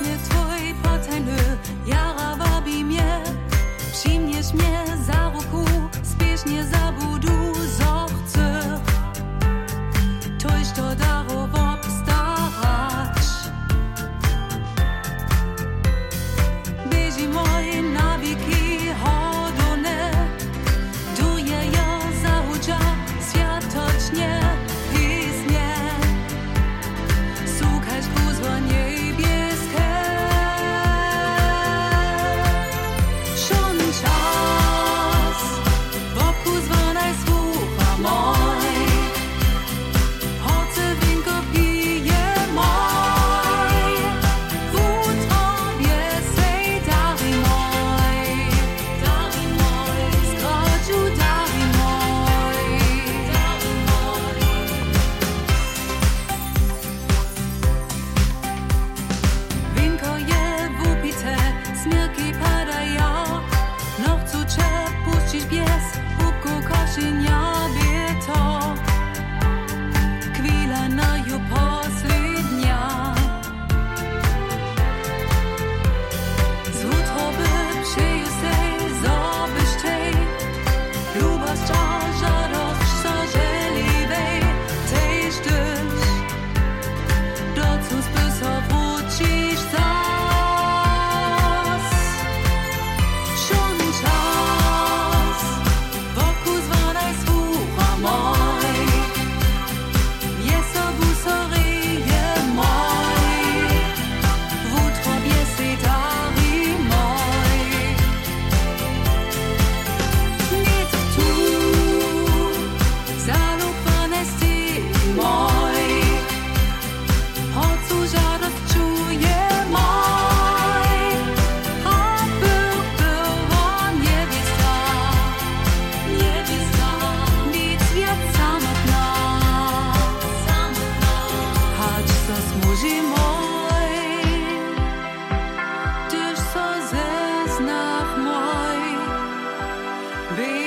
mnie twój